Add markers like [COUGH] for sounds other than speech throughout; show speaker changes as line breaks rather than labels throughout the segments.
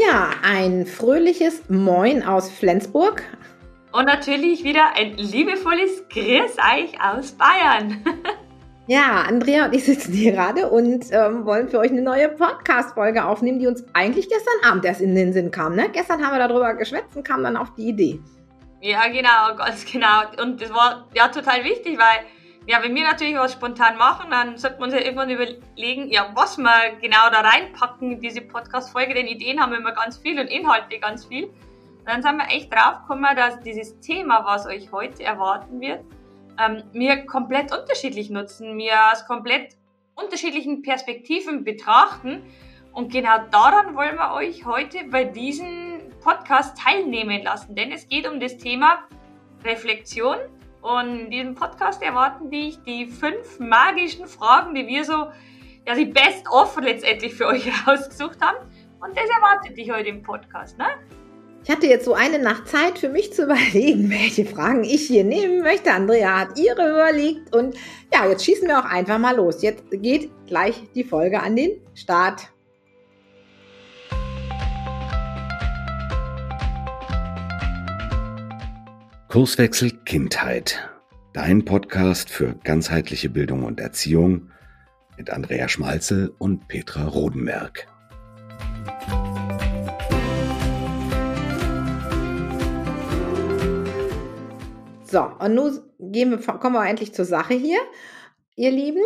Ja, ein fröhliches Moin aus Flensburg.
Und natürlich wieder ein liebevolles Grüß euch aus Bayern. [LAUGHS]
Ja, Andrea und ich sitzen hier gerade und ähm, wollen für euch eine neue Podcast-Folge aufnehmen, die uns eigentlich gestern Abend erst in den Sinn kam. Ne? Gestern haben wir darüber geschwätzt und kamen dann auf die Idee.
Ja, genau, ganz genau. Und das war ja total wichtig, weil ja, wenn wir natürlich was spontan machen, dann sollte man sich irgendwann überlegen, ja, was wir genau da reinpacken in diese Podcast-Folge, denn Ideen haben wir immer ganz viel und Inhalte ganz viel. Und dann sind wir echt drauf gekommen, dass dieses Thema, was euch heute erwarten wird, ähm, wir komplett unterschiedlich nutzen, wir aus komplett unterschiedlichen Perspektiven betrachten. Und genau daran wollen wir euch heute bei diesem Podcast teilnehmen lassen, denn es geht um das Thema Reflexion. Und in diesem Podcast erwarten dich die fünf magischen Fragen, die wir so, ja, die Best of letztendlich für euch [LAUGHS] rausgesucht haben. Und das erwartet dich heute im Podcast, ne?
Ich hatte jetzt so eine Nacht Zeit für mich zu [LAUGHS] überlegen, welche Fragen ich hier nehmen möchte. Andrea hat ihre überlegt und ja, jetzt schießen wir auch einfach mal los. Jetzt geht gleich die Folge an den Start.
Kurswechsel Kindheit. Dein Podcast für ganzheitliche Bildung und Erziehung mit Andrea Schmalzel und Petra Rodenberg.
So, und nun gehen wir, kommen wir endlich zur Sache hier, ihr Lieben.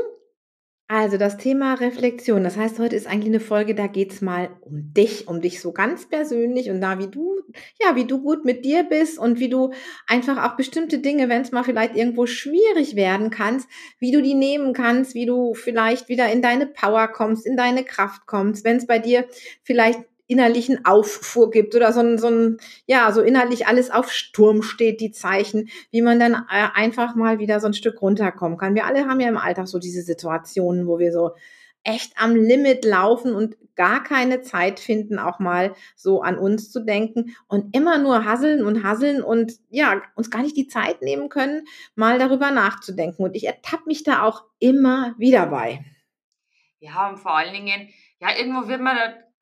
Also das Thema Reflexion. Das heißt, heute ist eigentlich eine Folge, da geht es mal um dich, um dich so ganz persönlich und da, wie du, ja, wie du gut mit dir bist und wie du einfach auch bestimmte Dinge, wenn es mal vielleicht irgendwo schwierig werden kannst, wie du die nehmen kannst, wie du vielleicht wieder in deine Power kommst, in deine Kraft kommst, wenn es bei dir vielleicht innerlichen Auffuhr gibt oder so ein, so ein, ja, so innerlich alles auf Sturm steht, die Zeichen, wie man dann äh, einfach mal wieder so ein Stück runterkommen kann. Wir alle haben ja im Alltag so diese Situationen, wo wir so echt am Limit laufen und gar keine Zeit finden, auch mal so an uns zu denken und immer nur hasseln und hasseln und ja, uns gar nicht die Zeit nehmen können, mal darüber nachzudenken. Und ich ertappe mich da auch immer wieder bei.
Ja, und vor allen Dingen, ja, irgendwo wird man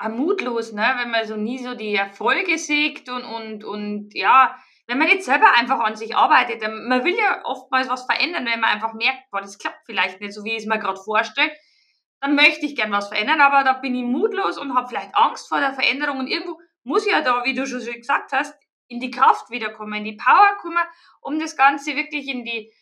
mutlos, ne? wenn man so nie so die Erfolge sieht und, und, und ja, wenn man jetzt selber einfach an sich arbeitet, dann, man will ja oftmals was verändern, wenn man einfach merkt, boah, das klappt vielleicht nicht so, wie ich es mir gerade vorstelle, dann möchte ich gern was verändern, aber da bin ich mutlos und habe vielleicht Angst vor der Veränderung und irgendwo muss ich ja da, wie du schon gesagt hast, in die Kraft wiederkommen, in die Power kommen, um das Ganze wirklich in die,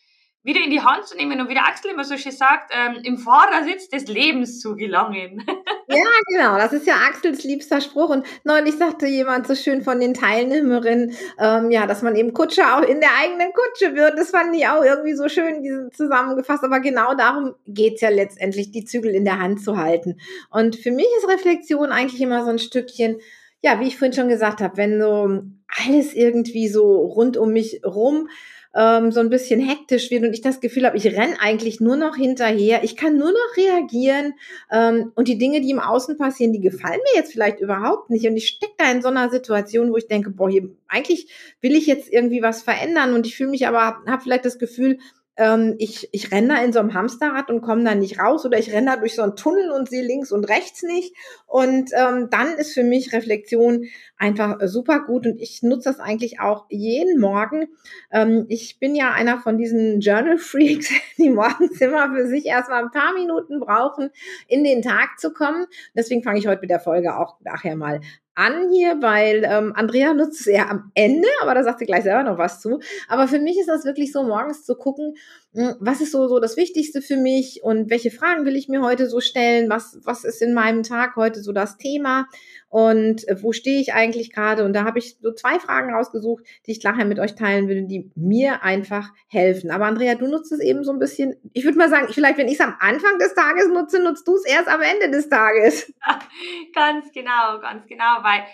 wieder in die Hand zu nehmen und wie der Axel immer so schön sagt, ähm, im Fahrersitz des Lebens zu gelangen. [LAUGHS]
ja, genau, das ist ja Axels liebster Spruch. Und neulich sagte jemand so schön von den Teilnehmerinnen, ähm, ja, dass man eben Kutscher auch in der eigenen Kutsche wird. Das fand ich auch irgendwie so schön zusammengefasst. Aber genau darum geht's ja letztendlich, die Zügel in der Hand zu halten. Und für mich ist Reflexion eigentlich immer so ein Stückchen, ja, wie ich vorhin schon gesagt habe, wenn so alles irgendwie so rund um mich rum ähm, so ein bisschen hektisch wird und ich das Gefühl habe, ich renne eigentlich nur noch hinterher, ich kann nur noch reagieren ähm, und die Dinge, die im Außen passieren, die gefallen mir jetzt vielleicht überhaupt nicht. Und ich stecke da in so einer Situation, wo ich denke, boah, hier eigentlich will ich jetzt irgendwie was verändern. Und ich fühle mich aber, habe vielleicht das Gefühl, ähm, ich, ich renne da in so einem Hamsterrad und komme da nicht raus oder ich renne da durch so einen Tunnel und sehe links und rechts nicht. Und ähm, dann ist für mich Reflexion einfach super gut und ich nutze das eigentlich auch jeden Morgen. Ähm, ich bin ja einer von diesen Journal Freaks, [LAUGHS] die morgens immer für sich erstmal ein paar Minuten brauchen, in den Tag zu kommen. Deswegen fange ich heute mit der Folge auch nachher mal an hier, weil ähm, Andrea nutzt es eher am Ende, aber da sagt sie gleich selber noch was zu. Aber für mich ist das wirklich so, morgens zu gucken, hm, was ist so, so das Wichtigste für mich und welche Fragen will ich mir heute so stellen, was, was ist in meinem Tag heute so das Thema und äh, wo stehe ich eigentlich gerade. Und da habe ich so zwei Fragen rausgesucht, die ich nachher mit euch teilen würde, die mir einfach helfen. Aber Andrea, du nutzt es eben so ein bisschen, ich würde mal sagen, vielleicht wenn ich es am Anfang des Tages nutze, nutzt du es erst am Ende des Tages. [LAUGHS]
ganz genau, ganz genau, weil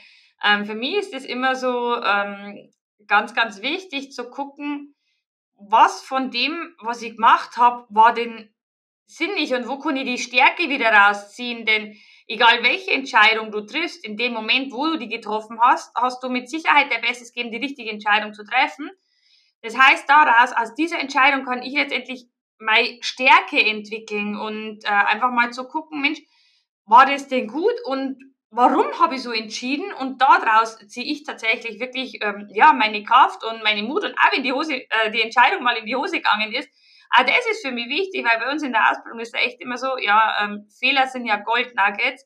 ähm, für mich ist es immer so ähm, ganz, ganz wichtig zu gucken, was von dem, was ich gemacht habe, war denn sinnig und wo kann ich die Stärke wieder rausziehen? Denn egal welche Entscheidung du triffst, in dem Moment, wo du die getroffen hast, hast du mit Sicherheit der Bestes geben, die richtige Entscheidung zu treffen. Das heißt, daraus, aus dieser Entscheidung kann ich letztendlich meine Stärke entwickeln und äh, einfach mal zu gucken, Mensch, war das denn gut und warum habe ich so entschieden? Und daraus ziehe ich tatsächlich wirklich ähm, ja meine Kraft und meine Mut und auch wenn die Hose, äh, die Entscheidung mal in die Hose gegangen ist. Auch das ist für mich wichtig, weil bei uns in der Ausbildung ist es echt immer so, ja, ähm, Fehler sind ja Goldnuggets.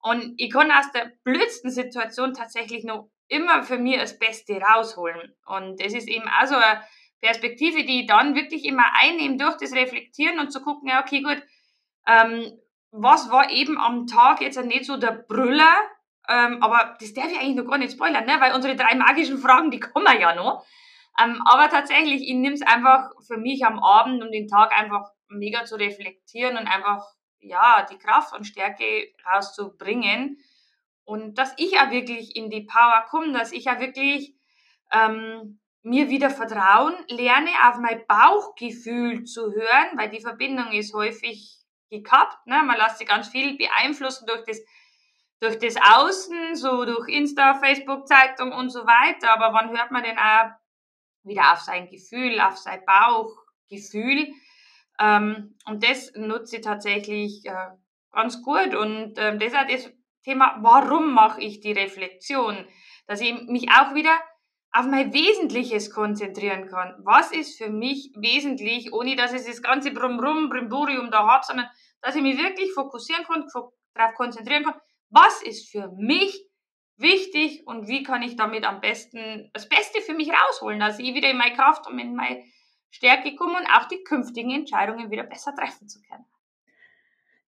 Und ich kann aus der blödsten Situation tatsächlich noch immer für mich das Beste rausholen. Und es ist eben auch so eine Perspektive, die ich dann wirklich immer einnehme durch das Reflektieren und zu gucken, ja, okay, gut, ähm, was war eben am Tag jetzt nicht so der Brüller, ähm, aber das darf ich eigentlich noch gar nicht spoilern, ne? weil unsere drei magischen Fragen, die kommen ja noch. Ähm, aber tatsächlich, ich nehme es einfach für mich am Abend, um den Tag einfach mega zu reflektieren und einfach, ja, die Kraft und Stärke rauszubringen. Und dass ich auch wirklich in die Power komme, dass ich auch wirklich ähm, mir wieder vertrauen lerne, auf mein Bauchgefühl zu hören, weil die Verbindung ist häufig gekappt. Ne? Man lässt sich ganz viel beeinflussen durch das, durch das Außen, so durch Insta, Facebook, Zeitung und so weiter. Aber wann hört man denn auch wieder auf sein Gefühl, auf sein Bauchgefühl? Ähm, und das nutze ich tatsächlich äh, ganz gut. Und äh, deshalb ist Thema, warum mache ich die Reflexion? Dass ich mich auch wieder auf mein Wesentliches konzentrieren kann. Was ist für mich wesentlich, ohne dass ich das ganze Brumrum, Brimborium da habe, sondern dass ich mich wirklich fokussieren kann, darauf konzentrieren kann, was ist für mich wichtig und wie kann ich damit am besten das Beste für mich rausholen, dass ich wieder in meine Kraft und in meine Stärke komme und auch die künftigen Entscheidungen wieder besser treffen zu können.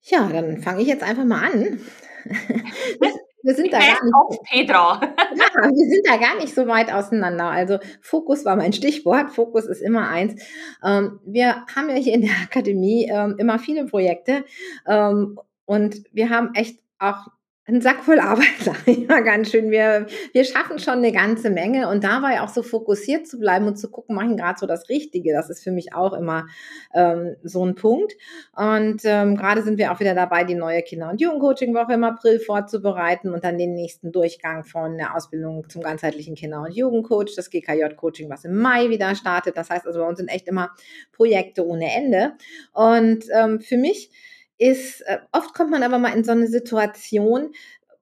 Ja, dann fange ich jetzt einfach mal an. [LAUGHS]
Wir sind da gar nicht, auf Petra. [LAUGHS]
ja, wir sind da gar nicht so weit auseinander. Also Fokus war mein Stichwort. Fokus ist immer eins. Ähm, wir haben ja hier in der Akademie ähm, immer viele Projekte ähm, und wir haben echt auch ein Sack voll Arbeit, [LAUGHS] sage ich mal ganz schön. Wir, wir schaffen schon eine ganze Menge und dabei auch so fokussiert zu bleiben und zu gucken, machen gerade so das Richtige. Das ist für mich auch immer ähm, so ein Punkt. Und ähm, gerade sind wir auch wieder dabei, die neue Kinder- und Jugendcoaching-Woche im April vorzubereiten und dann den nächsten Durchgang von der Ausbildung zum ganzheitlichen Kinder- und Jugendcoach, das GKJ-Coaching, was im Mai wieder startet. Das heißt also, bei uns sind echt immer Projekte ohne Ende. Und ähm, für mich ist, äh, oft kommt man aber mal in so eine Situation,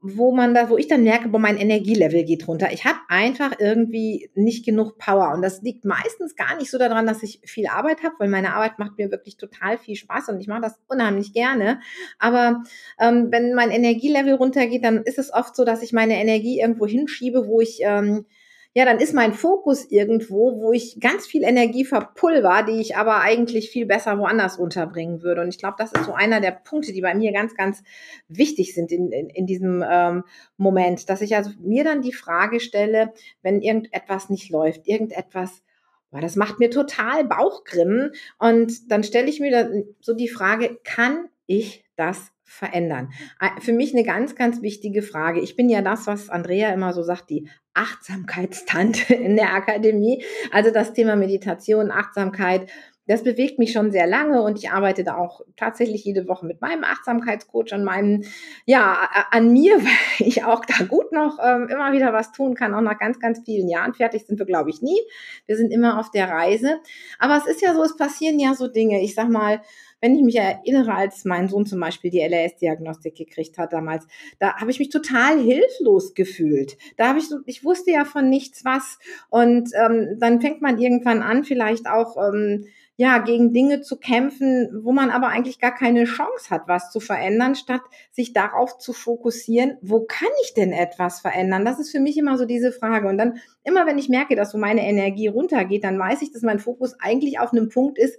wo man da, wo ich dann merke, boah, mein Energielevel geht runter. Ich habe einfach irgendwie nicht genug Power. Und das liegt meistens gar nicht so daran, dass ich viel Arbeit habe, weil meine Arbeit macht mir wirklich total viel Spaß und ich mache das unheimlich gerne. Aber ähm, wenn mein Energielevel runtergeht, dann ist es oft so, dass ich meine Energie irgendwo hinschiebe, wo ich ähm, ja, dann ist mein Fokus irgendwo, wo ich ganz viel Energie verpulver, die ich aber eigentlich viel besser woanders unterbringen würde. Und ich glaube, das ist so einer der Punkte, die bei mir ganz, ganz wichtig sind in, in, in diesem ähm, Moment, dass ich also mir dann die Frage stelle, wenn irgendetwas nicht läuft, irgendetwas Boah, das macht mir total Bauchgrimmen. Und dann stelle ich mir so die Frage, kann ich das verändern? Für mich eine ganz, ganz wichtige Frage. Ich bin ja das, was Andrea immer so sagt, die Achtsamkeitstante [LAUGHS] in der Akademie. Also das Thema Meditation, Achtsamkeit, das bewegt mich schon sehr lange und ich arbeite da auch tatsächlich jede Woche mit meinem Achtsamkeitscoach an meinem, ja, an mir, [LAUGHS] weil ich auch da gut noch ähm, immer wieder was tun kann, auch nach ganz, ganz vielen Jahren. Fertig sind wir, glaube ich, nie. Wir sind immer auf der Reise. Aber es ist ja so, es passieren ja so Dinge. Ich sag mal, wenn ich mich erinnere, als mein Sohn zum Beispiel die LRS-Diagnostik gekriegt hat damals, da habe ich mich total hilflos gefühlt. Da habe ich ich wusste ja von nichts was. Und ähm, dann fängt man irgendwann an, vielleicht auch ähm, ja, gegen Dinge zu kämpfen, wo man aber eigentlich gar keine Chance hat, was zu verändern, statt sich darauf zu fokussieren, wo kann ich denn etwas verändern? Das ist für mich immer so diese Frage. Und dann, immer wenn ich merke, dass so meine Energie runtergeht, dann weiß ich, dass mein Fokus eigentlich auf einem Punkt ist,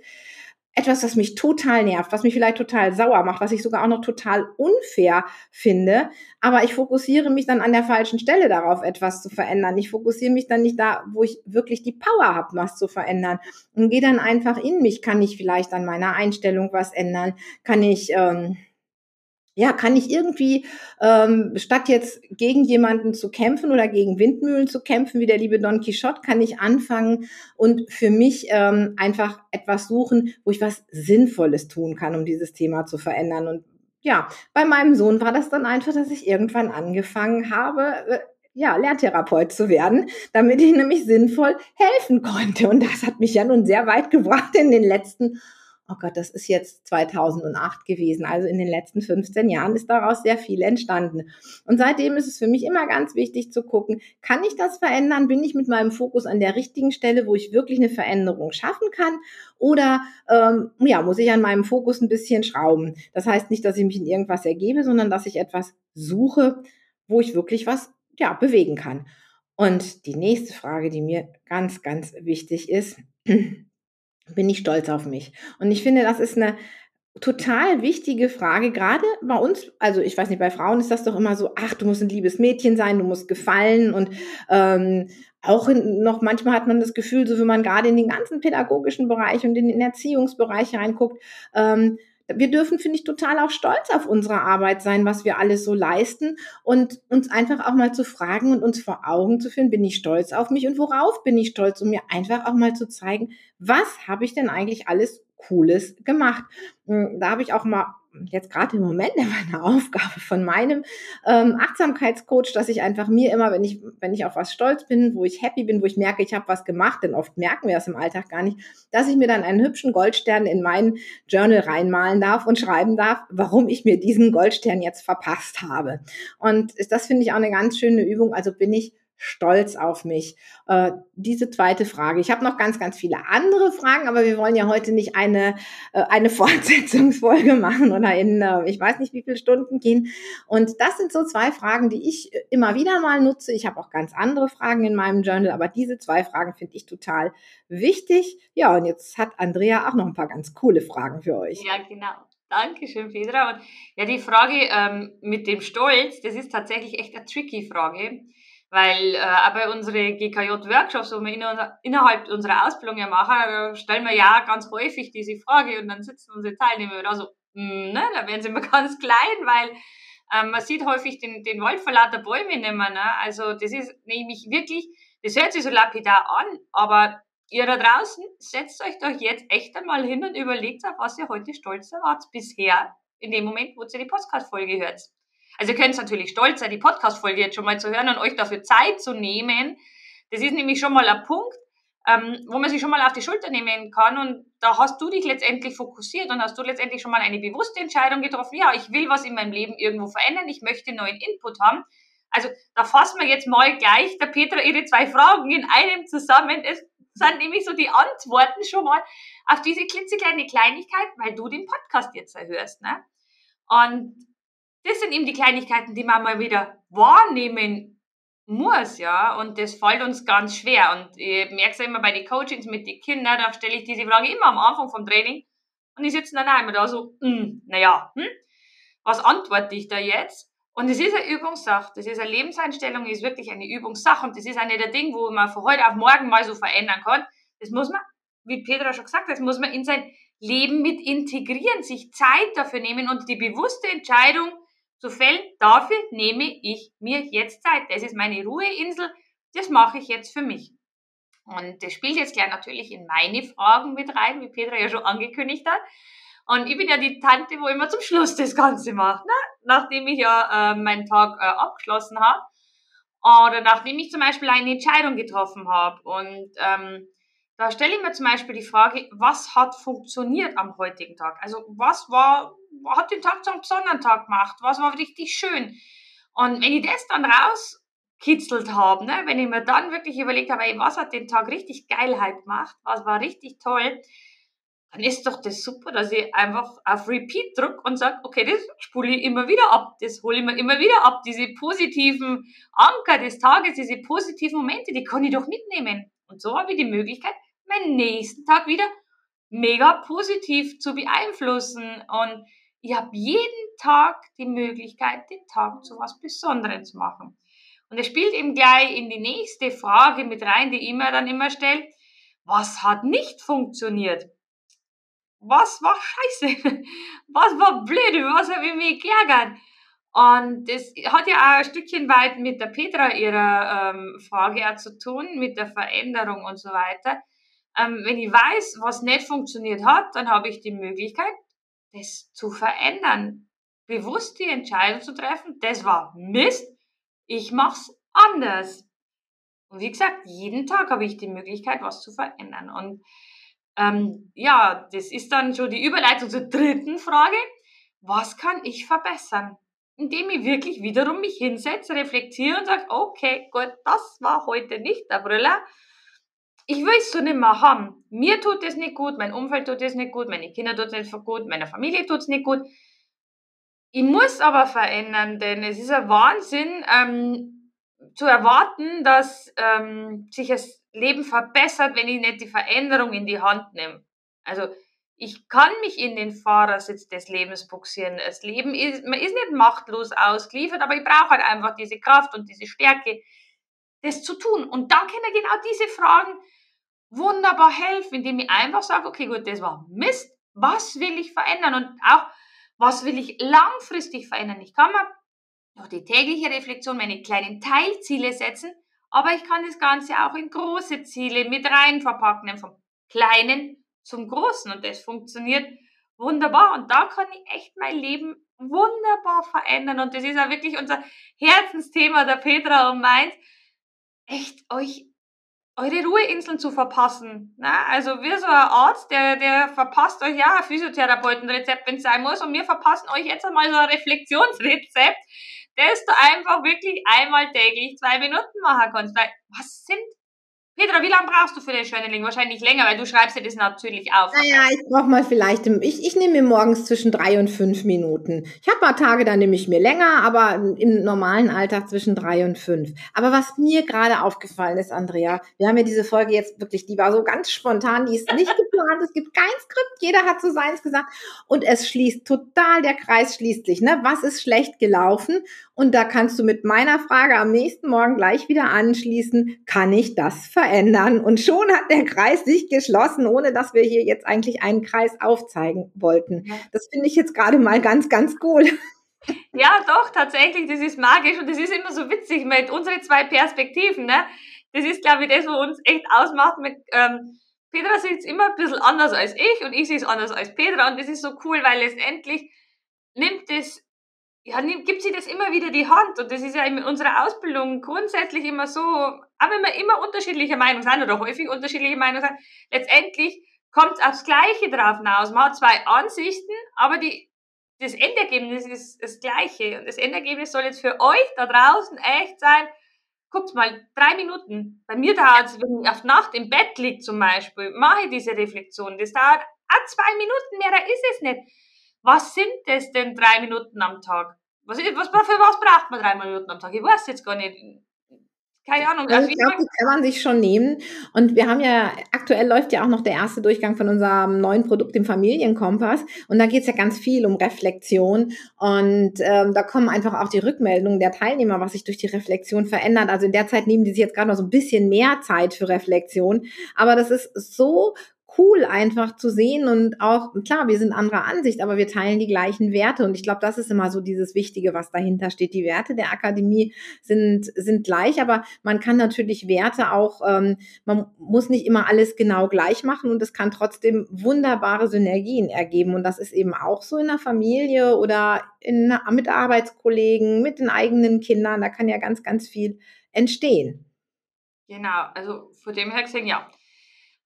etwas, das mich total nervt, was mich vielleicht total sauer macht, was ich sogar auch noch total unfair finde. Aber ich fokussiere mich dann an der falschen Stelle darauf, etwas zu verändern. Ich fokussiere mich dann nicht da, wo ich wirklich die Power habe, was zu verändern. Und gehe dann einfach in mich. Kann ich vielleicht an meiner Einstellung was ändern? Kann ich ähm, ja, kann ich irgendwie, ähm, statt jetzt gegen jemanden zu kämpfen oder gegen Windmühlen zu kämpfen, wie der liebe Don Quixote, kann ich anfangen und für mich ähm, einfach etwas suchen, wo ich was Sinnvolles tun kann, um dieses Thema zu verändern. Und ja, bei meinem Sohn war das dann einfach, dass ich irgendwann angefangen habe, äh, ja, Lerntherapeut zu werden, damit ich nämlich sinnvoll helfen konnte. Und das hat mich ja nun sehr weit gebracht in den letzten oh Gott, das ist jetzt 2008 gewesen. Also in den letzten 15 Jahren ist daraus sehr viel entstanden. Und seitdem ist es für mich immer ganz wichtig zu gucken, kann ich das verändern? Bin ich mit meinem Fokus an der richtigen Stelle, wo ich wirklich eine Veränderung schaffen kann? Oder ähm, ja, muss ich an meinem Fokus ein bisschen schrauben? Das heißt nicht, dass ich mich in irgendwas ergebe, sondern dass ich etwas suche, wo ich wirklich was ja, bewegen kann. Und die nächste Frage, die mir ganz, ganz wichtig ist, [CLEARS THROAT] bin ich stolz auf mich? Und ich finde, das ist eine total wichtige Frage, gerade bei uns, also ich weiß nicht, bei Frauen ist das doch immer so, ach, du musst ein liebes Mädchen sein, du musst gefallen und ähm, auch noch manchmal hat man das Gefühl, so wenn man gerade in den ganzen pädagogischen Bereich und in den Erziehungsbereich reinguckt, ähm, wir dürfen, finde ich, total auch stolz auf unsere Arbeit sein, was wir alles so leisten und uns einfach auch mal zu fragen und uns vor Augen zu führen, bin ich stolz auf mich und worauf bin ich stolz, um mir einfach auch mal zu zeigen, was habe ich denn eigentlich alles Cooles gemacht. Hm, da habe ich auch mal jetzt gerade im Moment [LAUGHS] eine Aufgabe von meinem ähm, Achtsamkeitscoach, dass ich einfach mir immer, wenn ich, wenn ich auf was stolz bin, wo ich happy bin, wo ich merke, ich habe was gemacht, denn oft merken wir das im Alltag gar nicht, dass ich mir dann einen hübschen Goldstern in mein Journal reinmalen darf und schreiben darf, warum ich mir diesen Goldstern jetzt verpasst habe. Und das finde ich auch eine ganz schöne Übung. Also bin ich stolz auf mich? Äh, diese zweite Frage. Ich habe noch ganz, ganz viele andere Fragen, aber wir wollen ja heute nicht eine, äh, eine [LAUGHS] Fortsetzungsfolge machen oder in, äh, ich weiß nicht, wie viele Stunden gehen. Und das sind so zwei Fragen, die ich immer wieder mal nutze. Ich habe auch ganz andere Fragen in meinem Journal, aber diese zwei Fragen finde ich total wichtig. Ja, und jetzt hat Andrea auch noch ein paar ganz coole Fragen für euch.
Ja, genau. Dankeschön, Petra. Und ja, die Frage ähm, mit dem Stolz, das ist tatsächlich echt eine tricky Frage. Weil äh, auch bei unseren GKJ-Workshops, wo wir in, innerhalb unserer Ausbildung ja machen, stellen wir ja ganz häufig diese Frage und dann sitzen unsere Teilnehmer da so, mh, ne, da werden sie immer [LAUGHS] ganz klein, weil ähm, man sieht häufig den, den Wald vor lauter Bäume nicht mehr. Ne? Also das ist nämlich wirklich, das hört sich so lapidar an, aber ihr da draußen, setzt euch doch jetzt echt einmal hin und überlegt, auf was ihr heute stolz wart bisher, in dem Moment, wo ihr die Podcast-Folge hört. Also ihr könnt natürlich stolz sein, die Podcast-Folge jetzt schon mal zu hören und euch dafür Zeit zu nehmen. Das ist nämlich schon mal ein Punkt, ähm, wo man sich schon mal auf die Schulter nehmen kann und da hast du dich letztendlich fokussiert und hast du letztendlich schon mal eine bewusste Entscheidung getroffen, ja, ich will was in meinem Leben irgendwo verändern, ich möchte neuen Input haben. Also da fassen wir jetzt mal gleich der Petra ihre zwei Fragen in einem zusammen. Es sind nämlich so die Antworten schon mal auf diese klitzekleine Kleinigkeit, weil du den Podcast jetzt erhörst. Ne? Und das sind eben die Kleinigkeiten, die man mal wieder wahrnehmen muss, ja, und das fällt uns ganz schwer. Und ich merke es ja immer bei den Coachings mit den Kindern, da stelle ich diese Frage immer am Anfang vom Training und die sitzen dann auch immer da so, hm, naja, hm, was antworte ich da jetzt? Und es ist eine Übungssache, das ist eine Lebenseinstellung, ist wirklich eine Übungssache und das ist eine der Dinge, wo man von heute auf morgen mal so verändern kann. Das muss man, wie Petra schon gesagt hat, das muss man in sein Leben mit integrieren, sich Zeit dafür nehmen und die bewusste Entscheidung zu fällen. Dafür nehme ich mir jetzt Zeit. Das ist meine Ruheinsel. Das mache ich jetzt für mich. Und das spielt jetzt gleich natürlich in meine Fragen mit rein, wie Petra ja schon angekündigt hat. Und ich bin ja die Tante, wo immer zum Schluss das Ganze macht, ne? nachdem ich ja äh, meinen Tag äh, abgeschlossen habe. Oder nachdem ich zum Beispiel eine Entscheidung getroffen habe. Und ähm, da stelle ich mir zum Beispiel die Frage, was hat funktioniert am heutigen Tag? Also was war, hat den Tag zu einem besonderen Tag gemacht? Was war richtig schön? Und wenn ich das dann rauskitzelt habe, ne, wenn ich mir dann wirklich überlegt habe, was hat den Tag richtig Geilheit gemacht? Was war richtig toll? Dann ist doch das super, dass ich einfach auf Repeat drücke und sage, okay, das spule ich immer wieder ab, das hole ich mir immer wieder ab. Diese positiven Anker des Tages, diese positiven Momente, die kann ich doch mitnehmen. Und so habe ich die Möglichkeit, meinen nächsten Tag wieder mega positiv zu beeinflussen. Und ich habe jeden Tag die Möglichkeit, den Tag zu was Besonderem zu machen. Und es spielt eben gleich in die nächste Frage mit rein, die ich mir dann immer stelle. Was hat nicht funktioniert? Was war scheiße? [LAUGHS] Was war blöd? Was habe ich mich geärgert? Und das hat ja auch ein Stückchen weit mit der Petra ihrer ähm, Frage auch zu tun, mit der Veränderung und so weiter. Ähm, wenn ich weiß, was nicht funktioniert hat, dann habe ich die Möglichkeit, das zu verändern. Bewusst die Entscheidung zu treffen, das war Mist, ich mach's anders. Und wie gesagt, jeden Tag habe ich die Möglichkeit, was zu verändern. Und ähm, ja, das ist dann schon die Überleitung zur dritten Frage. Was kann ich verbessern? Indem ich wirklich wiederum mich hinsetze, reflektiere und sage, okay, gut, das war heute nicht der Brüller. Ich will es so nicht mehr haben. Mir tut es nicht gut, mein Umfeld tut es nicht gut, meine Kinder tut es nicht gut, meiner Familie tut es nicht gut. Ich muss aber verändern, denn es ist ein Wahnsinn, ähm, zu erwarten, dass ähm, sich das Leben verbessert, wenn ich nicht die Veränderung in die Hand nehme. Also ich kann mich in den Fahrersitz des Lebens buxieren. Das Leben ist, man ist nicht machtlos ausgeliefert, aber ich brauche halt einfach diese Kraft und diese Stärke, das zu tun. Und da können genau diese Fragen wunderbar helfen, indem ich einfach sage, okay, gut, das war Mist. Was will ich verändern? Und auch, was will ich langfristig verändern? Ich kann mir durch die tägliche Reflexion meine kleinen Teilziele setzen, aber ich kann das Ganze auch in große Ziele mit rein verpacken, vom kleinen zum großen. Und das funktioniert wunderbar. Und da kann ich echt mein Leben wunderbar verändern. Und das ist auch wirklich unser Herzensthema der Petra und meint, echt euch eure Ruheinseln zu verpassen. Na, also wir so ein Arzt, der, der verpasst euch ja ein Physiotherapeutenrezept, wenn es sein muss. Und wir verpassen euch jetzt einmal so ein Reflexionsrezept, das du einfach wirklich einmal täglich zwei Minuten machen kannst. Weil, was sind Petra, wie lange brauchst du für den Schönling? Wahrscheinlich länger, weil du schreibst dir das natürlich auf.
Naja, ich brauche mal vielleicht, ich, ich nehme mir morgens zwischen drei und fünf Minuten. Ich habe mal Tage, da nehme ich mir länger, aber im normalen Alltag zwischen drei und fünf. Aber was mir gerade aufgefallen ist, Andrea, wir haben ja diese Folge jetzt wirklich, die war so ganz spontan, die ist nicht geplant, es gibt kein Skript, jeder hat so seins gesagt und es schließt total, der Kreis schließt sich. Ne? Was ist schlecht gelaufen? Und da kannst du mit meiner Frage am nächsten Morgen gleich wieder anschließen, kann ich das verändern? Und schon hat der Kreis sich geschlossen, ohne dass wir hier jetzt eigentlich einen Kreis aufzeigen wollten. Das finde ich jetzt gerade mal ganz, ganz cool.
Ja, doch, tatsächlich, das ist magisch und das ist immer so witzig mit unseren zwei Perspektiven. Ne? Das ist, glaube ich, das, was uns echt ausmacht. Mit, ähm, Petra sieht es immer ein bisschen anders als ich und ich sehe es anders als Petra und das ist so cool, weil letztendlich nimmt es ja, gibt sie das immer wieder die Hand. Und das ist ja in unserer Ausbildung grundsätzlich immer so, auch wenn wir immer unterschiedliche Meinungen sind oder häufig unterschiedliche Meinungen sind, letztendlich kommt es aufs Gleiche drauf hinaus. Man hat zwei Ansichten, aber die, das Endergebnis ist das Gleiche. Und das Endergebnis soll jetzt für euch da draußen echt sein, guckt mal, drei Minuten. Bei mir dauert es, wenn ich auf Nacht im Bett liege zum Beispiel, mache ich diese Reflexion. Das dauert auch zwei Minuten mehr, da ist es nicht was sind das denn drei Minuten am Tag? Was, was, für was braucht man drei Minuten am Tag? Ich weiß jetzt gar nicht. Keine Ahnung.
Also ich glaube, die kann man sich schon nehmen. Und wir haben ja, aktuell läuft ja auch noch der erste Durchgang von unserem neuen Produkt, dem Familienkompass. Und da geht es ja ganz viel um Reflexion. Und ähm, da kommen einfach auch die Rückmeldungen der Teilnehmer, was sich durch die Reflexion verändert. Also in der Zeit nehmen die sich jetzt gerade noch so ein bisschen mehr Zeit für Reflexion. Aber das ist so cool einfach zu sehen und auch, klar, wir sind anderer Ansicht, aber wir teilen die gleichen Werte und ich glaube, das ist immer so dieses Wichtige, was dahinter steht. Die Werte der Akademie sind, sind gleich, aber man kann natürlich Werte auch, ähm, man muss nicht immer alles genau gleich machen und es kann trotzdem wunderbare Synergien ergeben und das ist eben auch so in der Familie oder in, mit Arbeitskollegen, mit den eigenen Kindern, da kann ja ganz, ganz viel entstehen.
Genau, also von dem her gesehen, ja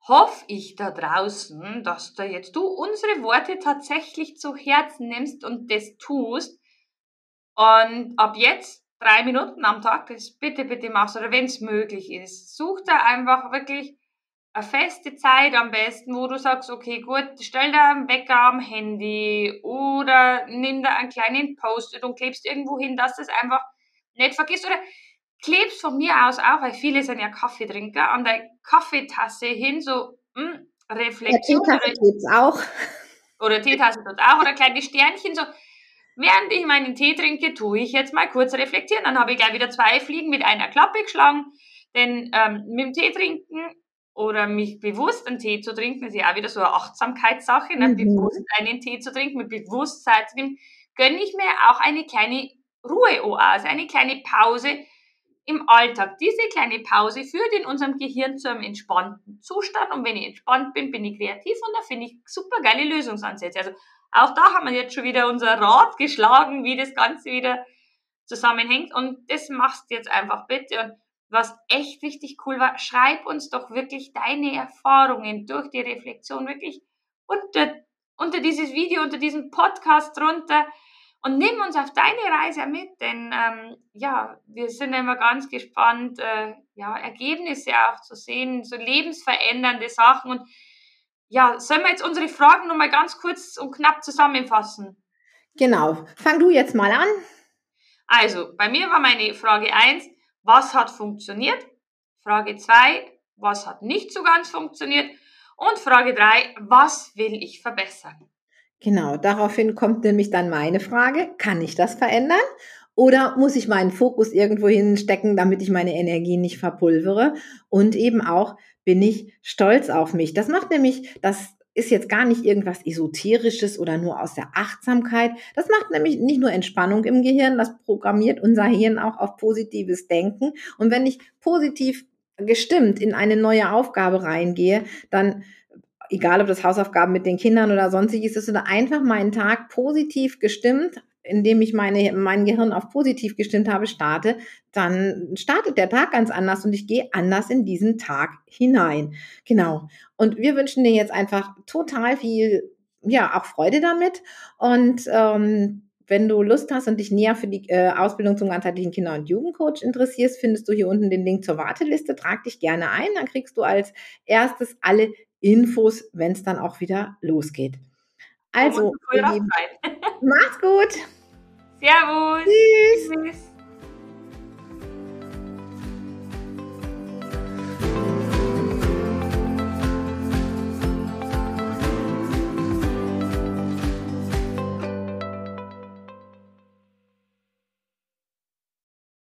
hoffe ich da draußen, dass da jetzt du unsere Worte tatsächlich zu Herzen nimmst und das tust. Und ab jetzt drei Minuten am Tag das bitte, bitte machst oder wenn es möglich ist. Such da einfach wirklich eine feste Zeit am besten, wo du sagst, okay, gut, stell da einen Wecker am Handy oder nimm da einen kleinen Post und klebst irgendwo hin, dass du es einfach nicht vergisst oder klebst von mir aus auch, weil viele sind ja Kaffeetrinker, an der Kaffeetasse hin, so mh, hm, Reflexion.
Ja, Teetasse tut's auch.
Oder Teetasse tut auch, oder kleine Sternchen, so. Während ich meinen Tee trinke, tue ich jetzt mal kurz reflektieren. Dann habe ich gleich wieder zwei Fliegen mit einer Klappe geschlagen. Denn ähm, mit dem Tee trinken oder mich bewusst einen Tee zu trinken, ist ja auch wieder so eine Achtsamkeitssache, ne? Mhm. bewusst einen Tee zu trinken, mit Bewusstsein zu nehmen, gönne ich mir auch eine kleine Ruheoase, eine kleine Pause, im Alltag. Diese kleine Pause führt in unserem Gehirn zu einem entspannten Zustand und wenn ich entspannt bin, bin ich kreativ und da finde ich super geile Lösungsansätze. Also auch da haben wir jetzt schon wieder unser Rad geschlagen, wie das Ganze wieder zusammenhängt und das machst jetzt einfach bitte und was echt richtig cool war, schreib uns doch wirklich deine Erfahrungen durch die Reflexion wirklich unter, unter dieses Video, unter diesem Podcast drunter und nimm uns auf deine Reise mit, denn ähm, ja, wir sind immer ganz gespannt, äh, ja, Ergebnisse auch zu sehen, so lebensverändernde Sachen und ja, sollen wir jetzt unsere Fragen nochmal ganz kurz und knapp zusammenfassen?
Genau. Fang du jetzt mal an.
Also, bei mir war meine Frage 1, was hat funktioniert? Frage 2, was hat nicht so ganz funktioniert? Und Frage 3, was will ich verbessern?
Genau, daraufhin kommt nämlich dann meine Frage, kann ich das verändern? Oder muss ich meinen Fokus irgendwo hinstecken, damit ich meine Energie nicht verpulvere? Und eben auch, bin ich stolz auf mich? Das macht nämlich das ist jetzt gar nicht irgendwas Esoterisches oder nur aus der Achtsamkeit. Das macht nämlich nicht nur Entspannung im Gehirn, das programmiert unser Hirn auch auf positives Denken. Und wenn ich positiv gestimmt in eine neue Aufgabe reingehe, dann egal ob das Hausaufgaben mit den Kindern oder sonstiges ist, oder einfach meinen Tag positiv gestimmt, indem ich meine, mein Gehirn auf positiv gestimmt habe, starte, dann startet der Tag ganz anders und ich gehe anders in diesen Tag hinein. Genau. Und wir wünschen dir jetzt einfach total viel, ja, auch Freude damit. Und ähm, wenn du Lust hast und dich näher für die äh, Ausbildung zum ganzheitlichen Kinder- und Jugendcoach interessierst, findest du hier unten den Link zur Warteliste. Trag dich gerne ein, dann kriegst du als erstes alle Infos, wenn es dann auch wieder losgeht. Also, [LAUGHS] mach's gut.
Servus.
Tschüss. Tschüss.